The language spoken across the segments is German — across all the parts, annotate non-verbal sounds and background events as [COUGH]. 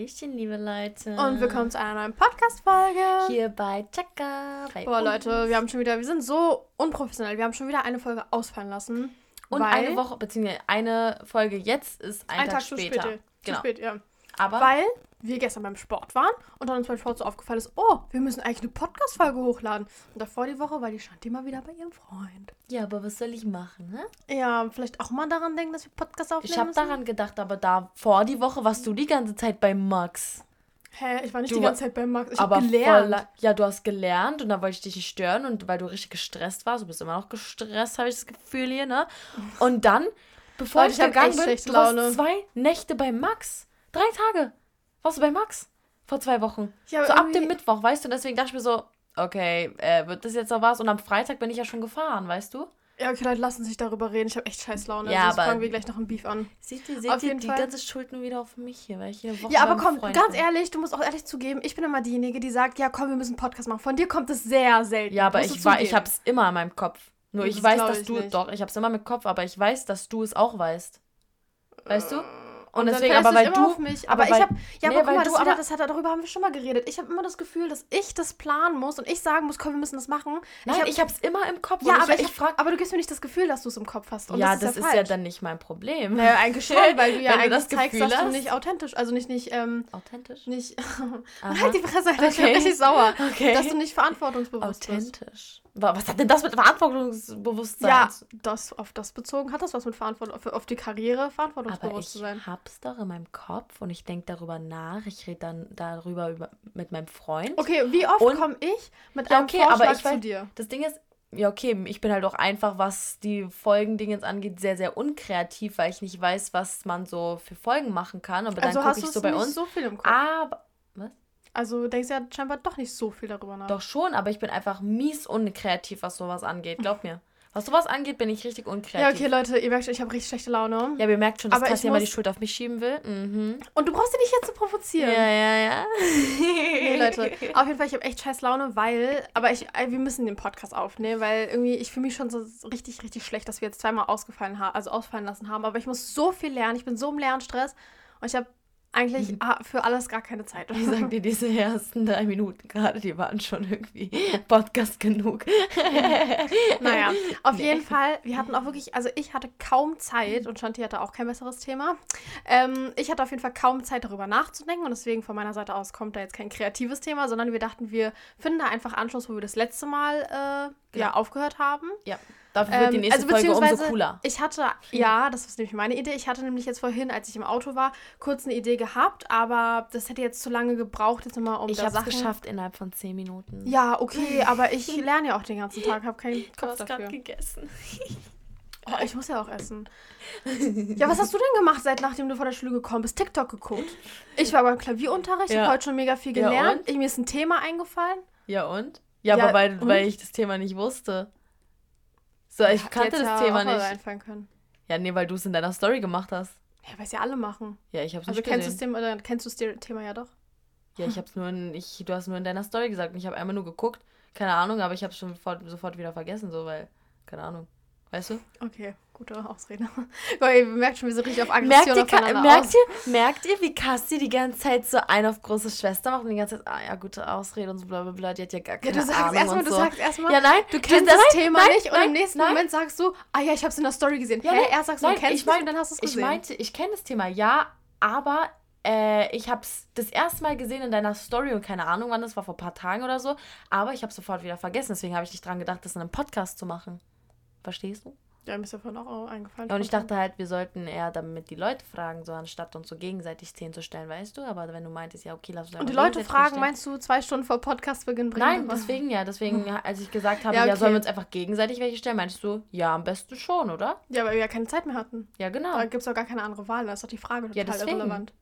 Hallöchen, liebe Leute. Und willkommen zu einer neuen Podcast-Folge. Hier bei Chaka. Bei Boah, Leute, wir haben schon wieder, wir sind so unprofessionell. Wir haben schon wieder eine Folge ausfallen lassen. Und eine Woche, beziehungsweise eine Folge jetzt ist ein, ein Tag, Tag zu später. spät. Zu Genau. spät, ja. Aber Weil wir gestern beim Sport waren und dann uns beim Sport so aufgefallen ist, oh, wir müssen eigentlich eine Podcast-Folge hochladen. Und davor die Woche war die Shanti mal wieder bei ihrem Freund. ja, aber was soll ich machen, ne? Ja, vielleicht auch mal daran denken, dass wir Podcast aufnehmen Ich habe daran gedacht, aber da vor die Woche warst du die ganze Zeit bei Max. Hä, ich war nicht Du die ganze Zeit bei Max. Ich aber voll gelernt. Ja, du hast gelernt und da wollte ich dich nicht stören und weil du richtig gestresst warst, du bist immer noch gestresst, habe ich das Gefühl hier, ne? Und dann, bevor Leute, ich ich hab gegangen bin, du warst zwei Nächte bei Max. Drei Tage. Warst du bei Max? Vor zwei Wochen. Ja, so ab dem Mittwoch, weißt du? Und deswegen dachte ich mir so, okay, äh, wird das jetzt noch was? Und am Freitag bin ich ja schon gefahren, weißt du? Ja, okay, Leute, lassen sich darüber reden. Ich habe echt scheiß Laune. Ja, Sonst aber- fangen wir gleich noch ein Beef an. Seht ihr, seht Auf ihr die Fall. ganze Schuld nur wieder auf mich hier, weil ich hier Woche Ja, aber komm, Freund ganz bin. ehrlich, du musst auch ehrlich zugeben, ich bin immer diejenige, die sagt, ja komm, wir müssen einen Podcast machen. Von dir kommt es sehr selten. Ja, aber ich, war, ich hab's immer in meinem Kopf. Nur Das ich weiß, dass ich du, nicht. doch, ich hab's immer im Kopf, aber ich weiß, dass du es auch weißt. Weißt du? Und, deswegen, aber weil du, mich. aber Aber, ich habe, ja, nee, aber guck weil mal, du das, wieder, aber- das hat, darüber haben wir schon mal geredet. Ich habe immer das Gefühl, dass ich das planen muss und ich sagen muss, komm, wir müssen das machen. nein, ich hab's immer im Kopf. ja, aber ich, ich, frag, aber du gibst mir nicht das Gefühl, dass du es im Kopf hast. Und ja, das, das ist ist ja, ja dann nicht mein Problem. Naja, eigentlich schon, [LAUGHS] weil du ja du eigentlich das zeigst, Gefühl dass du hast. nicht authentisch, also nicht, nicht, ähm, Authentisch? nicht, [LAUGHS] halt die Fresse, Alter, ich bin Okay. richtig sauer, Okay. dass du nicht verantwortungsbewusst bist. Authentisch. Wa- Was hat denn das mit Verantwortungsbewusstsein? Ja, das, auf das bezogen hat das was mit Verantwortung, auf, die Karriere aber verantwortungsbewusst ich zu sein. hab's doch in meinem Kopf und ich denke darüber nach. Ich rede dann darüber über, mit meinem Freund. Okay, wie oft komme ich mit Ja, einem okay, Vorschlag aber ich zu weiß- dir? Das Ding ist, ja, okay, ich bin halt auch einfach, was die Folgendingens angeht, sehr, sehr unkreativ, weil ich nicht weiß, was man so für Folgen machen kann. Aber Also dann gucke ich so bei nicht uns. so viel im Kopf. Aber. Was? Also denkst du ja scheinbar doch nicht so viel darüber nach. Doch schon, aber ich bin einfach mies unkreativ, was sowas angeht. Glaub mir. Was sowas angeht, bin ich richtig Ja, unkreativ. okay, Leute, ihr merkt schon, ich habe richtig schlechte Laune. Ja, ihr merkt schon, dass Katja immer die muss- Schuld auf mich schieben will. Mhm. Und du brauchst sie nicht jetzt zu provozieren. Ja, ja, ja. [LAUGHS] Nee, Leute, auf jeden Fall, ich habe echt scheiß Laune, weil, aber ich, äh, wir müssen den Podcast aufnehmen, weil irgendwie, ich fühle mich schon so richtig, richtig schlecht, dass wir jetzt zweimal ausgefallen haben, also ausfallen lassen haben, aber ich muss so viel lernen, ich bin so im Lernstress und ich habe eigentlich ah, für alles gar keine Zeit. Ich sag dir, diese ersten drei Minuten gerade, die waren schon irgendwie [LAUGHS] Podcast genug. [LAUGHS] Naja, auf Nee. jeden Fall, wir hatten auch wirklich, also ich hatte kaum Zeit und Shanti hatte auch kein besseres Thema. Ähm, ich hatte auf jeden Fall kaum Zeit, darüber nachzudenken und deswegen von meiner Seite aus kommt da jetzt kein kreatives Thema, sondern wir dachten, wir finden da einfach Anschluss, wo wir das letzte Mal äh, Genau. ja, aufgehört haben. Ja, dafür wird die Ähm, nächste also Folge umso beziehungsweise cooler. Ich hatte, ja, das ist nämlich meine Idee. Ich hatte nämlich jetzt vorhin, als ich im Auto war, kurz eine Idee gehabt, aber das hätte jetzt zu lange gebraucht, jetzt nochmal um Ich hab's Sachen. geschafft innerhalb von zehn Minuten. Ja, okay, aber ich lerne ja auch den ganzen Tag, habe keinen [LAUGHS] Du Kopf hast gerade dafür. gegessen. [LAUGHS] Oh, ich muss ja auch essen. Ja, was hast du denn gemacht, seit nachdem du vor der Schule gekommen bist? TikTok geguckt. Ich war beim Klavierunterricht, ich Ja. habe heute schon mega viel Ja, gelernt. und? ich, mir ist ein Thema eingefallen. Ja, und? Ja, Ja, aber weil, und? weil ich das Thema nicht wusste. So, ich Hätte kannte das ja Thema nicht. Einfallen können. Ja, nee, weil du es in deiner Story gemacht hast. Ja, weil es ja alle machen. Ja, ich hab's Also nicht kennst gesehen. Thema, oder kennst du das Thema ja doch. Ja, ich hab's nur in, ich, du hast nur in deiner Story gesagt und ich habe einmal nur geguckt. Keine Ahnung, aber ich hab's schon sofort, sofort wieder vergessen, so, weil, keine Ahnung. Weißt du? Okay, gute Ausrede. [LAUGHS] Weil ihr merkt schon, wie so richtig auf Merkt Aggression ihr, Ka- aufeinander merkt, aus. ihr, merkt ihr, wie Kassi die ganze Zeit so ein auf große Schwester macht und die ganze Zeit, ah ja, gute Ausrede und so bla bla bla, die hat ja gar Ja, keine du sagst Ahnung erstmal, und du so. sagst erstmal, ja, nein, du kennst nein, das Thema nein, nicht und nein, im nächsten nein. Moment sagst du, ah ja, ich hab's in der Story gesehen. Ja, Hä? Erst sagst du, nein, du kennst ich mein- und dann hast du es Ich gesehen. meinte, ich kenne das Thema, ja, aber äh, ich habe es das erste Mal gesehen in deiner Story und keine Ahnung, wann das war, vor ein paar Tagen oder so. Aber ich habe sofort wieder vergessen, deswegen habe ich nicht dran gedacht, das in einem Podcast zu machen. Verstehst du? Ja, mir ist ja vorhin auch eingefallen. Ja, und ich dachte halt, wir sollten eher damit die Leute fragen, so anstatt uns so gegenseitig Szenen zu stellen, weißt du? Aber wenn du meintest, ja, okay, lass uns Und die Leute fragen, stellen. meinst du, zwei Stunden vor Podcastbeginn bringen? Nein, deswegen ja. Deswegen, als ich gesagt [LAUGHS] habe, Ja, ja, okay. sollen wir uns einfach gegenseitig welche stellen, meintest du, ja, am besten schon, oder? Ja, weil wir ja keine Zeit mehr hatten. Ja, genau. Da gibt es auch gar keine andere Wahl. Da ist doch die Frage Ja, total deswegen. irrelevant.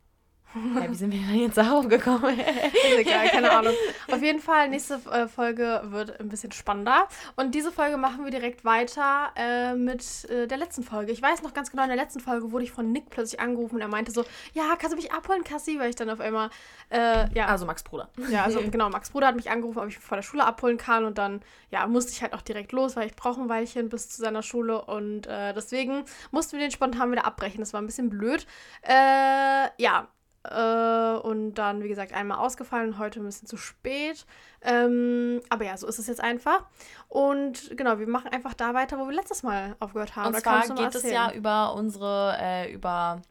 Ja, wie sind wir denn jetzt darauf gekommen? [LAUGHS] Ist egal, keine Ahnung. Auf jeden Fall, nächste äh, Folge wird ein bisschen spannender. Und diese Folge machen wir direkt weiter äh, mit äh, der letzten Folge. Ich weiß noch ganz genau, in der letzten Folge wurde ich von Nick plötzlich angerufen und er meinte so, ja, kannst du mich abholen, Cassie? Weil ich dann auf einmal, äh, ja, Also Max Bruder. ja, also [LAUGHS] genau, Max Bruder hat mich angerufen, ob ich vor der Schule abholen kann und dann, ja, musste ich halt auch direkt los, weil ich brauche ein Weilchen bis zu seiner Schule und äh, deswegen mussten wir den spontan wieder abbrechen. Das war ein bisschen blöd. Äh, ja, Äh, und dann, wie gesagt, einmal ausgefallen und heute ein bisschen zu spät. Ähm, aber ja, so ist es jetzt einfach. Und genau, wir machen einfach da weiter, wo wir letztes Mal aufgehört haben. Und da zwar geht es ja über unsere, äh, über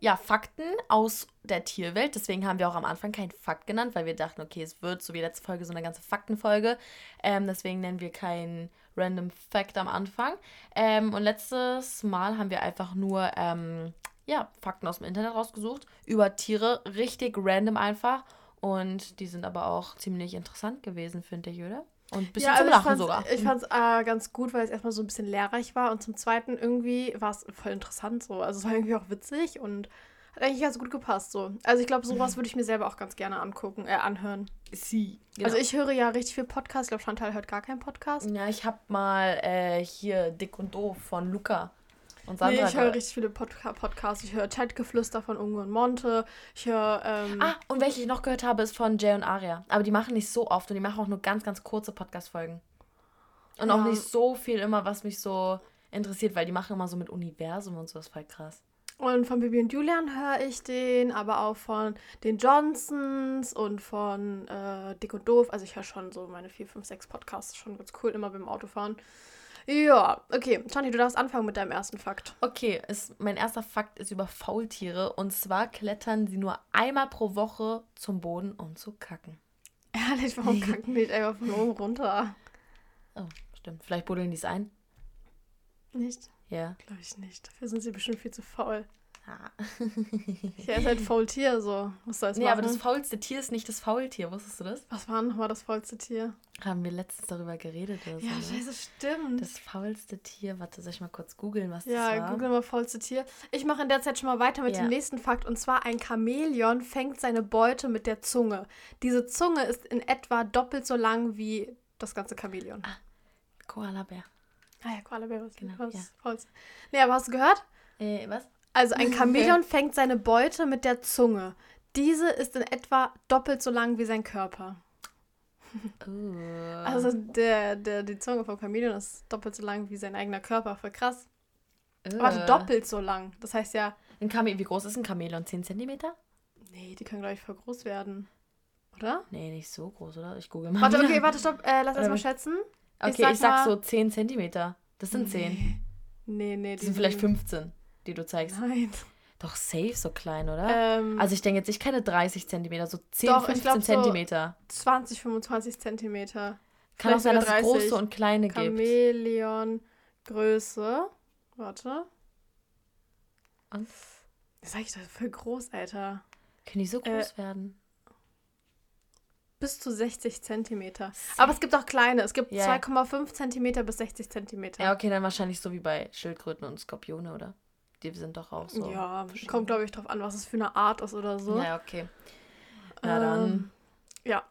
ja, Fakten aus der Tierwelt. Deswegen haben wir auch am Anfang keinen Fakt genannt, weil wir dachten, okay, es wird so wie letzte Folge so eine ganze Faktenfolge. Ähm, deswegen nennen wir keinen Random Fact am Anfang. Ähm, und letztes Mal haben wir einfach nur ähm, ja, Fakten aus dem Internet rausgesucht über Tiere. Richtig random einfach. Und die sind aber auch ziemlich interessant gewesen, finde ich, oder? Und ein bisschen ja, zum also Lachen sogar. Ich fand es äh, ganz gut, weil es erstmal so ein bisschen lehrreich war und zum Zweiten irgendwie war es voll interessant so. Also es war irgendwie auch witzig und hat eigentlich ganz gut gepasst so. Also ich glaube, sowas [LAUGHS] würde ich mir selber auch ganz gerne angucken, äh, anhören. Sie. Genau. Also ich höre ja richtig viel Podcast. Ich glaube, Chantal hört gar keinen Podcast. Ja, ich hab mal äh, hier Dick und Doof von Luca und Sandra. Nee, ich höre richtig viele Podca Podcasts. Ich höre Chatgeflüster von Unge und Monte. Ich höre. Ähm, Ah, und welche ich noch gehört habe, ist von Jay und Aria. Aber die machen nicht so oft und die machen auch nur ganz, ganz kurze Podcast-Folgen. Und auch Ja. nicht so viel immer, was mich so interessiert, weil die machen immer so mit Universum und so, das ist voll krass. Und von Bibi und Julian höre ich den, aber auch von den Johnsons und von äh, Dick und Doof. Also ich höre schon so meine 4, 5, 6 Podcasts. Schon ganz cool, immer beim Autofahren. Ja, okay. Toni, du darfst anfangen mit deinem ersten Fakt. Okay, ist, mein erster Fakt ist über Faultiere und zwar klettern sie nur einmal pro Woche zum Boden, um zu kacken. Ehrlich, warum [LAUGHS] kacken die nicht einfach von oben runter? Oh, stimmt. Vielleicht buddeln die es ein. Nicht? Ja. Glaube ich nicht. Dafür sind sie bestimmt viel zu faul. Ah. Ja, ist halt Faultier so. Was soll es Nee, machen? aber das faulste Tier ist nicht das Faultier. Wusstest du das? Was war nochmal das faulste Tier? Haben wir letztens darüber geredet oder Ja, ne? scheiße, stimmt. Das faulste Tier. Warte, soll ich mal kurz googeln, was Ja, das war? google mal faulste Tier. Ich mache in der Zeit schon mal weiter mit Ja. dem nächsten Fakt. Und zwar ein Chamäleon fängt seine Beute mit der Zunge. Diese Zunge ist in etwa doppelt so lang wie das ganze Chamäleon. Koala-Bär. Ah ja, Koalabär, was Genau, was ja. faulste. Nee, aber hast du gehört? Äh, was? Also ein [LAUGHS] Chamäleon fängt seine Beute mit der Zunge. Diese ist in etwa doppelt so lang wie sein Körper. Uh. Also der, der, die Zunge vom Chamäleon ist doppelt so lang wie sein eigener Körper. Voll krass. uh. Warte, doppelt so lang. Das heißt ja, Ein Chame Wie groß ist ein Chamäleon? 10 Zentimeter? nee, die können, glaube ich, voll groß werden. Oder? Nee, nicht so groß, oder? Ich google mal. Warte, okay, warte, stopp. Äh, lass erst mal schätzen. Okay, ich sag, mal- so 10 Zentimeter. Das sind 10. Nee, nee, nee. Die sind vielleicht 15, die du zeigst. Nein. Doch safe so klein, oder? Ähm, also ich denke jetzt, ich keine 30 Zentimeter, so 10, Doch, ich 15 glaub so- Zentimeter. 20, 25 Zentimeter. Kann auch sein, dass es sogar 30. große und kleine gibt. Chamäleon Größe. Warte. Und? Sag ich das voll groß, Alter. Können die so Äh, groß werden? Bis zu 60 Zentimeter. Aber es gibt auch kleine. Es gibt Ja. 2,5 Zentimeter bis 60 Zentimeter. Ja, okay, dann wahrscheinlich so wie bei Schildkröten und Skorpione, oder? Die sind doch auch so. ja, kommt, glaube ich, drauf an, was es für eine Art ist oder so. Ja, okay. Na dann. Ähm, ja.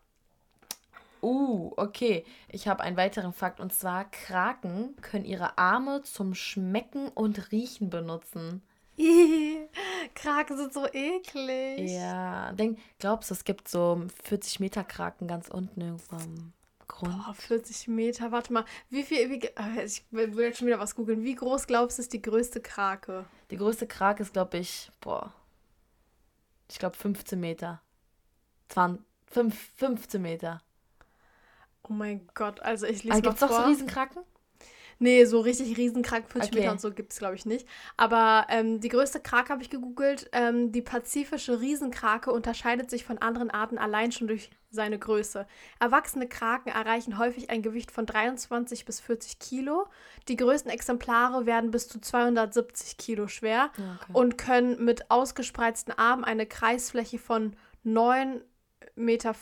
Uh, okay. Ich habe einen weiteren Fakt und zwar Kraken können ihre Arme zum Schmecken und Riechen benutzen. [LAUGHS] Kraken sind so eklig. Ja, denk, glaubst du, es gibt so 40 Meter Kraken ganz unten irgendwo am Grund? Boah, 40 Meter. Warte mal. Wie viel. Wie, äh, ich will jetzt schon wieder was googeln. Wie groß glaubst du ist die größte Krake? Die größte Krake ist, glaube ich, boah, ich glaube 15 Meter. 20, 5, 15 Meter. Oh mein Gott. Also ich lese Also mal gibt es auch vor. so Riesenkraken? Nee, so richtig Riesenkraken, 40 Okay. Meter und so gibt es, glaube ich, nicht. Aber ähm, die größte Krake habe ich gegoogelt. Ähm, die pazifische Riesenkrake unterscheidet sich von anderen Arten allein schon durch seine Größe. Erwachsene Kraken erreichen häufig ein Gewicht von 23 bis 40 Kilo. Die größten Exemplare werden bis zu 270 Kilo schwer Ja, okay. und können mit ausgespreizten Armen eine Kreisfläche von 9,50 Meter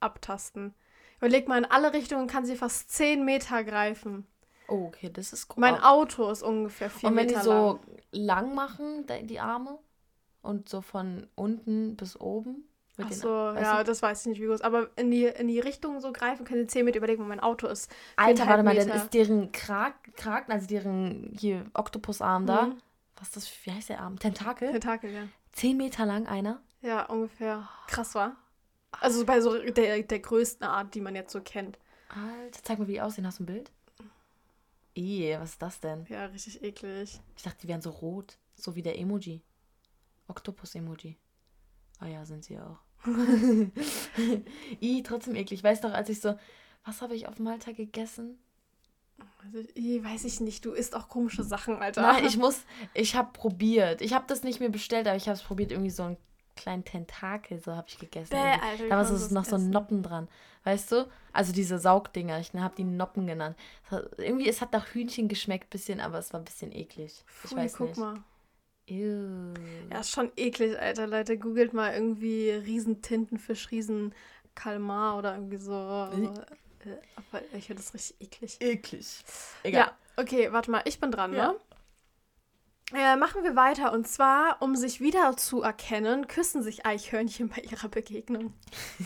abtasten. Überleg mal, in alle Richtungen kann sie fast 10 Meter greifen. Oh, okay, das ist groß. Mein Auto ist ungefähr 4 Und wenn Meter die so lang. lang machen, die Arme, und so von unten bis oben. mit Ach so, ja, du? das weiß ich nicht, wie groß. Aber in die, in die Richtung so greifen können sie 10 Meter. Überlegen, wo mein Auto ist. Alter, warte mal, dann Meter. ist deren Krak Kraken, also deren hier Oktopusarm da. Mhm. Was ist das? Wie heißt der Arm? Tentakel? Tentakel, ja. 10 Meter lang einer. Ja, ungefähr. Krass, war. Also bei so der, der größten Art, die man jetzt so kennt. Alter, zeig mal, wie die aussehen. Hast du ein Bild? Ih, was ist das denn? Ja, richtig eklig. Ich dachte, die wären so rot. So wie der Emoji. Oktopus-Emoji. Oh ja, sind sie auch. [LAUGHS] I, trotzdem eklig. Weißt doch, als ich so, was habe ich auf Malta gegessen? Also, ich weiß ich nicht, du isst auch komische Sachen, Alter. Nein, ich [LAUGHS] muss, ich habe probiert. Ich habe das nicht mehr bestellt, aber ich habe es probiert, irgendwie so einen kleinen Tentakel, so habe ich gegessen. Bäh, irgendwie. Alter, da war so noch das so essen? Noppen dran. Weißt du? Also diese Saugdinger, ich habe die Noppen genannt. Es hat- Irgendwie, es hat nach Hühnchen geschmeckt, bisschen, aber es war ein bisschen eklig. Ich Pfui, weiß guck nicht. mal. Ew. Ja, ist schon eklig, Alter. Leute, googelt mal irgendwie Riesentintenfisch, Riesenkalmar oder irgendwie so. Äh, Aber ich finde das richtig eklig. Eklig. Egal. Ja, okay, warte mal, ich bin dran, Ja. ne? Äh, machen wir weiter. Und zwar, um sich wieder zu erkennen, küssen sich Eichhörnchen bei ihrer Begegnung.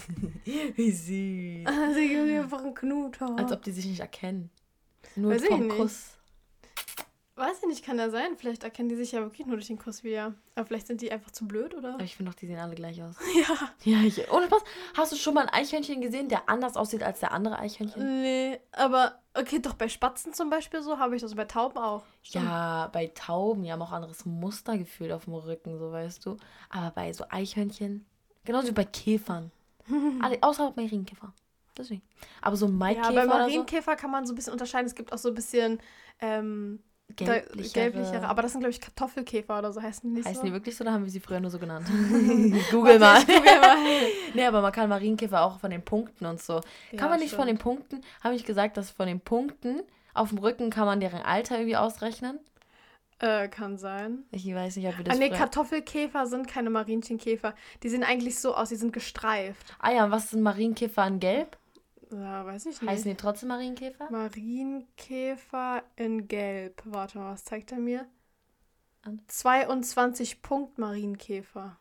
[LAUGHS] Wie süß. [LAUGHS] Sie geben einfach einen Knuter. Als ob die sich nicht erkennen. Nur Weiß vom. Kuss. Weiß ich nicht, kann ja sein. Vielleicht erkennen die sich ja wirklich nur durch den Kuss wieder. Aber vielleicht sind die einfach zu blöd, oder? Aber ich finde doch, die sehen alle gleich aus. [LAUGHS] Ja. Ja, ich, ohne Spaß. Hast du schon mal ein Eichhörnchen gesehen, der anders aussieht als der andere Eichhörnchen? Nee, aber okay, doch bei Spatzen zum Beispiel so habe ich das bei Tauben auch. Stimmt. Ja, bei Tauben, die haben auch anderes Mustergefühl auf dem Rücken, so weißt du. Aber bei so Eichhörnchen, genauso wie bei Käfern. [LAUGHS] Alle, außer Marienkäfer. Deswegen. Aber so ein Ja, Maikäfer bei oder so, Marienkäfer kann man so ein bisschen unterscheiden. Es gibt auch so ein bisschen ähm, gelblichere. gelblichere. Aber das sind, glaube ich, Kartoffelkäfer oder so heißen die nicht Heißen so. die wirklich so oder haben wir sie früher nur so genannt? [LAUGHS] Google mal. Google mal. [LAUGHS] nee, aber man kann Marienkäfer auch von den Punkten und so. Ja, kann man nicht von den stimmt. Punkten, habe ich gesagt, dass von den Punkten auf dem Rücken kann man deren Alter irgendwie ausrechnen? Äh, kann sein. Ich weiß nicht, ob wir Ah, das nee, früher- Kartoffelkäfer sind keine Marienchenkäfer. Die sehen eigentlich so aus, die sind gestreift. Ah ja, und was sind Marienkäfer in Gelb? Ja, weiß ich nicht. Heißen die trotzdem Marienkäfer? Marienkäfer in Gelb. Warte mal, was zeigt er mir? An- 22 Punkt Marienkäfer.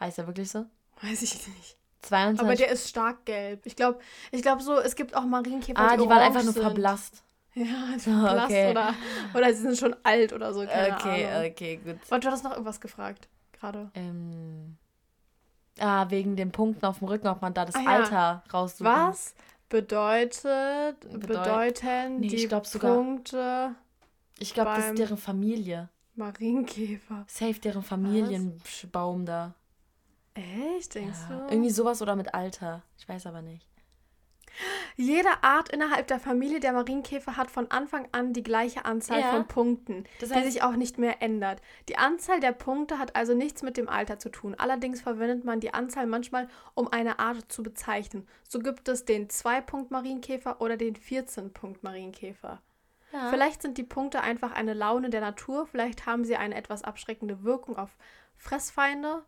Heißt er wirklich so? Weiß ich nicht. 22. Aber der ist stark gelb. Ich glaube, ich glaube so, es gibt auch Marienkäfer, ah, die waren orange einfach nur sind. verblasst. Ja, Ah, blass [LAUGHS] okay. oder, oder sie sind schon alt oder so. Okay, Ahnung. okay, gut. Und du hattest noch irgendwas gefragt gerade. Ähm, ah, wegen den Punkten auf dem Rücken, ob man da das Ah ja. Alter raussuchen. Was bedeutet, Bedeut- bedeuten Nee, ich die glaub sogar- Punkte Ich glaube, das ist deren Familie. Marienkäfer? Safe deren Familienbaum da. Echt, denkst Ja, du? irgendwie sowas oder mit Alter. Ich weiß aber nicht. Jede Art innerhalb der Familie der Marienkäfer hat von Anfang an die gleiche Anzahl Ja. von Punkten, Das die heißt- sich auch nicht mehr ändert. Die Anzahl der Punkte hat also nichts mit dem Alter zu tun. Allerdings verwendet man die Anzahl manchmal, um eine Art zu bezeichnen. So gibt es den 2-Punkt-Marienkäfer oder den 14-Punkt-Marienkäfer. Ja. Vielleicht sind die Punkte einfach eine Laune der Natur, vielleicht haben sie eine etwas abschreckende Wirkung auf Fressfeinde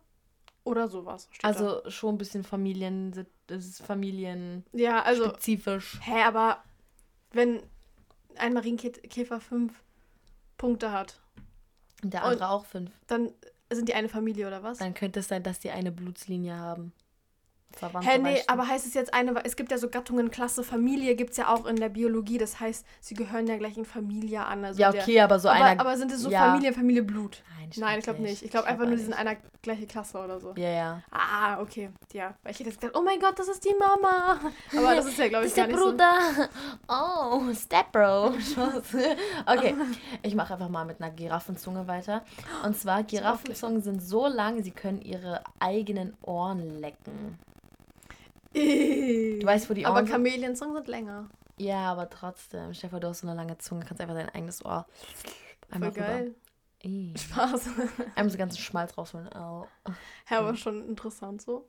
oder sowas. steht da. Also schon ein bisschen Familien, das ist familienspezifisch. ja, also Hä, aber wenn ein Marienkäfer fünf Punkte hat, Und der und- andere auch fünf. dann sind die eine Familie oder was? Dann könnte es sein, dass die eine Blutslinie haben. Verwandte Hä, nee, aber heißt es jetzt eine, es gibt ja so Gattungen, Klasse, Familie gibt es ja auch in der Biologie, das heißt, sie gehören ja gleich in Familie an. Also Ja, der- okay, aber so aber, einer. aber sind es so ja. Familie, Familie, Blut? Nein, Nein, ich glaube nicht. Ich glaube glaub einfach nur, die sind einer gleiche Klasse oder so. Ja, ja. Ah, okay. Ja, weil ich hätte jetzt gedacht, oh mein Gott, das ist die Mama. Aber das ist ja, glaube Das ich, ist der gar nicht Bruder. Oh, Stepbro. Okay, ich mache einfach mal mit einer Giraffenzunge weiter. Und zwar, Giraffenzungen sind so lang, sie können ihre eigenen Ohren lecken. Du weißt, wo die Ohren Aber sind? Chameleonsungen sind länger. Ja, aber trotzdem. Stefan, du hast so eine lange Zunge, kannst einfach dein eigenes Ohr Voll einmal rüber. geil. Ih. Spaß. Einmal so ganzen Schmalz rausholen. Oh. Ja, aber schon interessant so.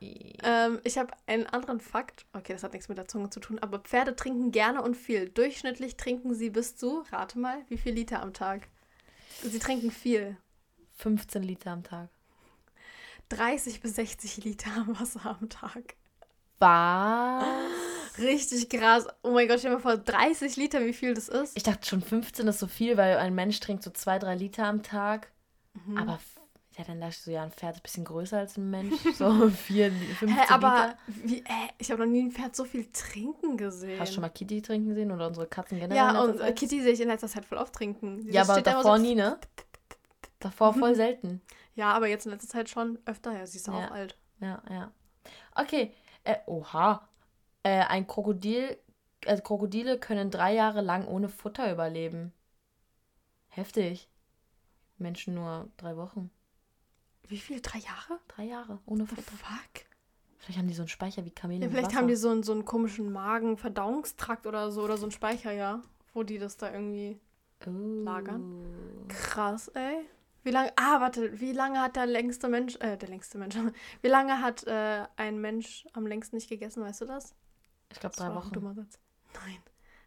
Ähm, ich habe einen anderen Fakt. Okay, das hat nichts mit der Zunge zu tun, aber Pferde trinken gerne und viel. Durchschnittlich trinken sie bis zu, rate mal, wie viel Liter am Tag? Sie trinken viel. 15 Liter am Tag. 30 bis 60 Liter [LAUGHS] Wasser am Tag. Was? Richtig krass. Oh mein Gott, stell dir mal vor, 30 Liter, wie viel das ist. Ich dachte schon 15 ist so viel, weil ein Mensch trinkt so 2, 3 Liter am Tag. Mhm. Aber ja, dann dachte ich so, ja, ein Pferd ist ein bisschen größer als ein Mensch. [LAUGHS] So 4, 15 Hä, aber Liter. wie, hä, ich habe noch nie ein Pferd so viel trinken gesehen. Hast du schon mal Kitty trinken sehen oder unsere Katzen generell? Ja, und äh, Zeit? Kitty sehe ich in letzter Zeit voll oft trinken. Ja, Das aber davor so, nie, ne? [LAUGHS] Davor voll selten. Ja, aber jetzt in letzter Zeit schon öfter. Ja, sie ist auch Ja. alt. Ja, ja. Okay. Äh, oha. Äh, ein Krokodil, äh, Krokodile können drei Jahre lang ohne Futter überleben. Heftig. Menschen nur drei Wochen. Wie viel? Drei Jahre? Drei Jahre ohne The Futter. fuck? Vielleicht haben die so einen Speicher wie Kamele. Ja, vielleicht haben die so einen, so einen komischen Magen-Verdauungstrakt oder so oder so einen Speicher, ja. Wo die das da irgendwie. Oh. lagern. Krass, ey. Wie lange. Ah, warte, wie lange hat der längste Mensch. Äh, der längste Mensch. [LAUGHS] Wie lange hat äh, ein Mensch am längsten nicht gegessen, weißt du das? Ich glaube drei Wochen. dummer Satz. Nein.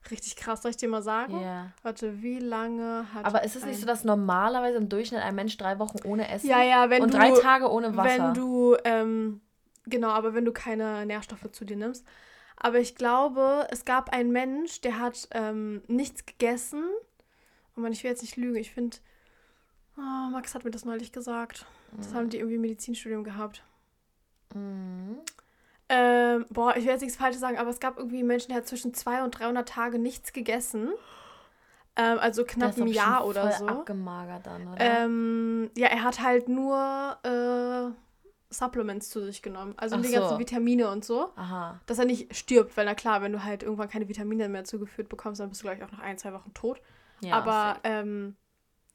Richtig krass, soll ich dir mal sagen? Ja. Warte, wie lange hat. Aber ist es nicht so, dass normalerweise im Durchschnitt ein Mensch drei Wochen ohne Essen Ja, ja, wenn und du. drei Tage ohne Wasser? Wenn du, ähm, genau, aber wenn du keine Nährstoffe zu dir nimmst. Aber ich glaube, es gab einen Mensch, der hat ähm, nichts gegessen. Oh Mann, ich will jetzt nicht lügen. Ich finde, oh, Max hat mir das neulich gesagt. Das haben die irgendwie im Medizinstudium gehabt. Mhm. Ähm, boah, ich will jetzt nichts Falsches sagen, aber es gab irgendwie Menschen, der hat zwischen 200 und 300 Tage nichts gegessen. Ähm, also knapp ein Jahr oder voll so. abgemagert dann, oder? Ähm, ja, er hat halt nur äh, Supplements zu sich genommen. Also Ach die so. ganzen Vitamine und so. Aha. Dass er nicht stirbt, weil na klar, wenn du halt irgendwann keine Vitamine mehr zugeführt bekommst, dann bist du gleich auch nach ein, zwei Wochen tot. Ja, Aber ähm,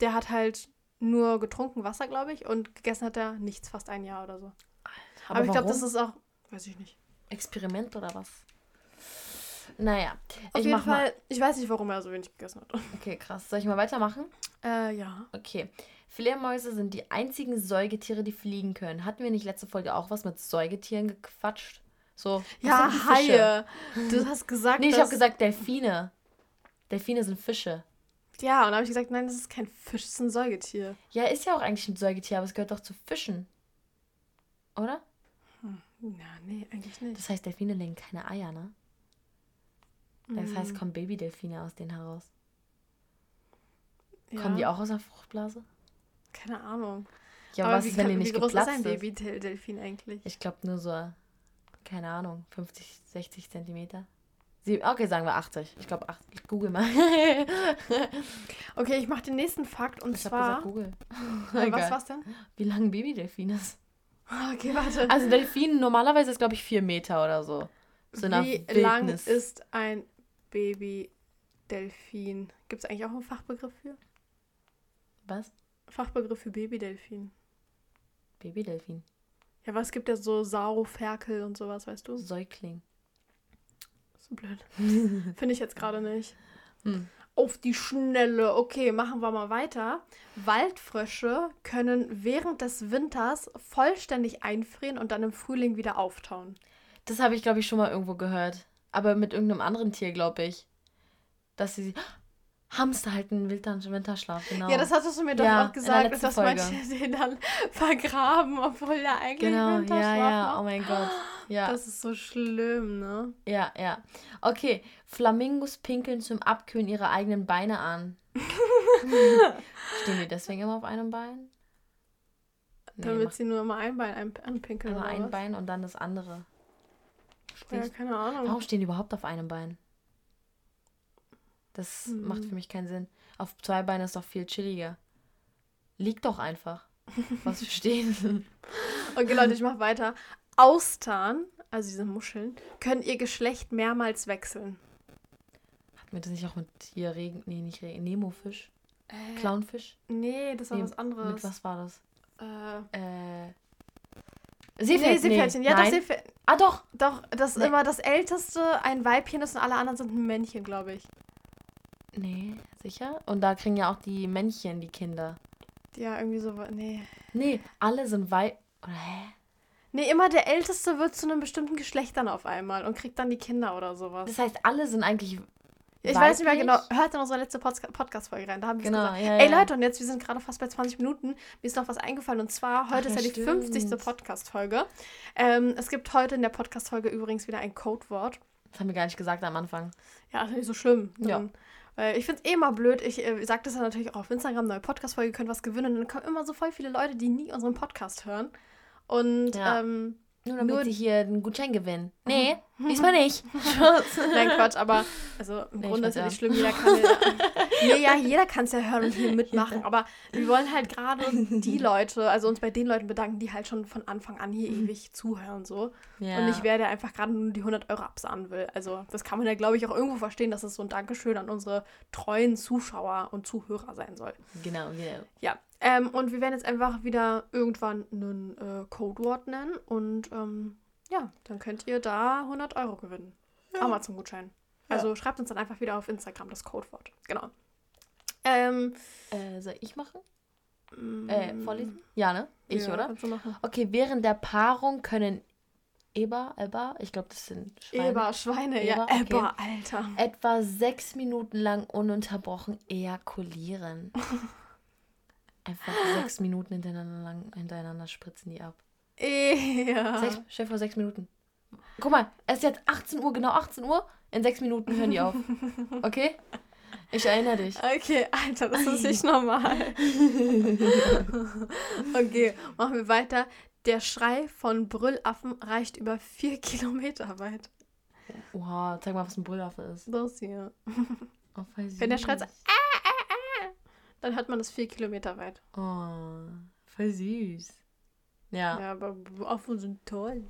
der hat halt nur getrunken Wasser, glaube ich, und gegessen hat er nichts, fast ein Jahr oder so. Aber, ich glaube, das ist auch, weiß ich nicht. Experiment oder was? Naja, Auf ich jeden Fall, ich weiß nicht, warum er so wenig gegessen hat. mal. [LAUGHS] Okay, krass. Soll ich mal weitermachen? Äh, ja. Okay. Fledermäuse sind die einzigen Säugetiere, die fliegen können. Hatten wir nicht letzte Folge auch was mit Säugetieren gequatscht? So. Ja? Haie. Du hast gesagt, Nee, ich habe gesagt Delfine. Delfine sind Fische. Ja, und dann habe ich gesagt, nein, das ist kein Fisch, das ist ein Säugetier. Ja, ist ja auch eigentlich ein Säugetier, aber es gehört doch zu Fischen. Oder? Ja, nee, eigentlich nicht. Das heißt, Delfine legen keine Eier, ne? Das heißt, Mm, kommen Babydelfine aus denen heraus. ja, Kommen die auch aus der Fruchtblase? Keine Ahnung. Ja, Aber was wie, ist, wenn die wie nicht groß ist ein? Babydelfin eigentlich? Ich glaube nur so, keine Ahnung, 50, 60 Zentimeter. Sie, okay, sagen wir 80. Ich glaube, ich google mal. [LAUGHS] Okay, ich mache den nächsten Fakt und ich habe zwar. gesagt, google. [LAUGHS] Äh, was war's denn? Wie lang ein Babydelfin ist? Okay, warte. Also Delfin normalerweise ist, glaube ich, 4 Meter oder so. So Wie lang ist ein Babydelfin? Gibt es eigentlich auch einen Fachbegriff für? Was? Fachbegriff für Babydelfin. Babydelfin. Ja, was gibt ja so Sau, Ferkel und sowas, weißt du? Säugling. So blöd. Finde ich jetzt gerade nicht. Hm. Auf die Schnelle. Okay, machen wir mal weiter. Waldfrösche können während des Winters vollständig einfrieren und dann im Frühling wieder auftauen. Das habe ich, glaube ich, schon mal irgendwo gehört. Aber mit irgendeinem anderen Tier, glaube ich. Dass sie. [GASPS] Hamster halten einen Winter Winterschlaf, genau. Ja, das hattest du mir doch Ja, auch gesagt, dass manche [LAUGHS] den dann vergraben, obwohl der eigentlich Genau, Winterschlaf ja, ja. macht. Oh mein Gott. [GASPS] Ja, Das ist so schlimm, ne? ja, ja. Okay, Flamingos pinkeln zum Abkühlen ihre eigenen Beine an. [LAUGHS] Stehen die deswegen immer auf einem Bein? Nee, Damit sie nur immer ein Bein ein anpinkeln immer ein was? Bein und dann das andere. Ja, Stehst- keine Ahnung. Warum stehen die überhaupt auf einem Bein? Das Hm. macht für mich keinen Sinn. Auf zwei Beinen ist doch viel chilliger. Lieg doch einfach. [LAUGHS] Was wir stehen. Okay, Leute, ich mach weiter. Austern, also diese Muscheln, können ihr Geschlecht mehrmals wechseln. Hatten wir das nicht auch mit hier Regen. Nee, nicht Regen. Nemofisch? Äh, Clownfisch? nee, das war Nee, was anderes. Mit was war das? Äh, Äh. nee, Seepferd, Seepferdchen. Ja, doch, Nein. Seepferdchen. Ah, doch. Doch, das Nee. immer das älteste ein Weibchen ist und alle anderen sind ein Männchen, glaube ich. Nee, sicher? Und da kriegen ja auch die Männchen die Kinder. Ja, irgendwie so. Nee. Nee, alle sind Weib. Oder hä? Nee, immer der Älteste wird zu einem bestimmten Geschlecht dann auf einmal und kriegt dann die Kinder oder sowas. Das heißt, alle sind eigentlich. Ich weiß nicht mehr genau. Hört in unsere letzte Podca- Podcast-Folge rein. Da haben wir Genau, gesagt. ja, Ey. Leute, und jetzt, wir sind gerade fast bei 20 Minuten. Mir ist noch was eingefallen. Und zwar, heute Ach, ist ja die 50. stimmt. Podcast-Folge. Ähm, es gibt heute in der Podcast-Folge übrigens wieder ein Codewort. Das haben wir gar nicht gesagt am Anfang. Ja, ist nicht so schlimm. Ja. Weil ich finde es eh mal blöd. Ich äh, sage das ja natürlich auch auf Instagram, neue Podcast-Folge, ihr könnt was gewinnen. Und dann kommen immer so voll viele Leute, die nie unseren Podcast hören. Und Ja. ähm, Nur damit Nur- sie hier einen Gutschein gewinnen. Nee, diesmal nicht. [LAUGHS] Nein, Quatsch, aber also im Nee, Grunde ist ja nicht schlimm, jeder kann ja, [LAUGHS] nee, ja, jeder kann es ja hören und hier mitmachen, aber wir wollen halt gerade [LAUGHS] die Leute, also uns bei den Leuten bedanken, die halt schon von Anfang an hier ewig zuhören so Ja. und nicht wer, der einfach gerade nur die 100 Euro absahnen will. Also das kann man ja, glaube ich, auch irgendwo verstehen, dass es so ein Dankeschön an unsere treuen Zuschauer und Zuhörer sein soll. Genau, genau. Ja, Ähm, und wir werden jetzt einfach wieder irgendwann einen äh, Codewort nennen und ähm, ja, dann könnt ihr da 100 Euro gewinnen. Amazon-Gutschein. Also schreibt uns dann einfach wieder auf Instagram das Codewort. Genau. Ähm, Äh, soll ich machen? Äh, vorlesen? Ja, ne? Ich, Mm. ja, oder? kannst du machen. Okay, während der Paarung können Eber, Eber, ich glaube, das sind Schweine, Eber, Schweine, ja. Eber, okay. Eber, Alter. etwa sechs Minuten lang ununterbrochen ejakulieren. [LAUGHS] Einfach sechs Minuten hintereinander lang hintereinander spritzen die ab. Ja. Sechs, stell vor, sechs Minuten. Guck mal, es ist jetzt 18 Uhr, genau 18 Uhr. In sechs Minuten hören die auf. Okay? Ich erinnere dich. Okay, Alter, das ist nicht normal. [LAUGHS] okay, machen wir weiter. Der Schrei von Brüllaffen reicht über vier Kilometer weit. Oha, zeig mal, was ein Brüllaffe ist. Das hier. Oh, Wenn der schreit so, äh, dann hört man das vier Kilometer weit. Oh, voll süß. Ja. Ja, aber Affen sind toll.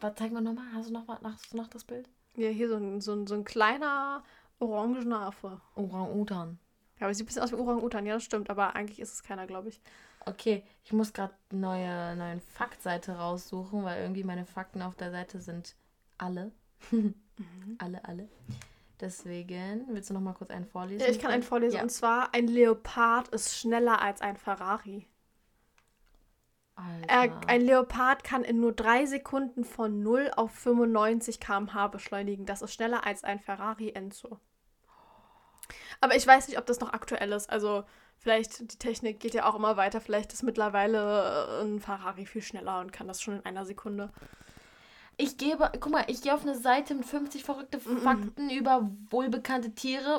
Was, zeig mal nochmal. Hast du noch, mal- hast du noch das Bild? Ja, hier so ein, so ein, so ein kleiner orangener Affe. Orang-Utan. Ja, aber sieht ein bisschen aus wie Orang-Utan. Ja, das stimmt, aber eigentlich ist es keiner, glaube ich. Okay, ich muss gerade neue neuen Faktseite raussuchen, weil irgendwie meine Fakten auf der Seite sind alle. [LAUGHS] alle, alle. Deswegen, willst du noch mal kurz einen vorlesen? Ja, ich kann einen vorlesen. Ja. Und zwar, ein Leopard ist schneller als ein Ferrari. Er, ein Leopard kann in nur drei Sekunden von 0 auf 95 km/h beschleunigen. Das ist schneller als ein Ferrari Enzo. Aber ich weiß nicht, ob das noch aktuell ist. Also vielleicht, die Technik geht ja auch immer weiter. Vielleicht ist mittlerweile äh, ein Ferrari viel schneller und kann das schon in einer Sekunde. Ich gebe, guck mal, ich gehe auf eine Seite mit 50 verrückte Fakten über wohlbekannte Tiere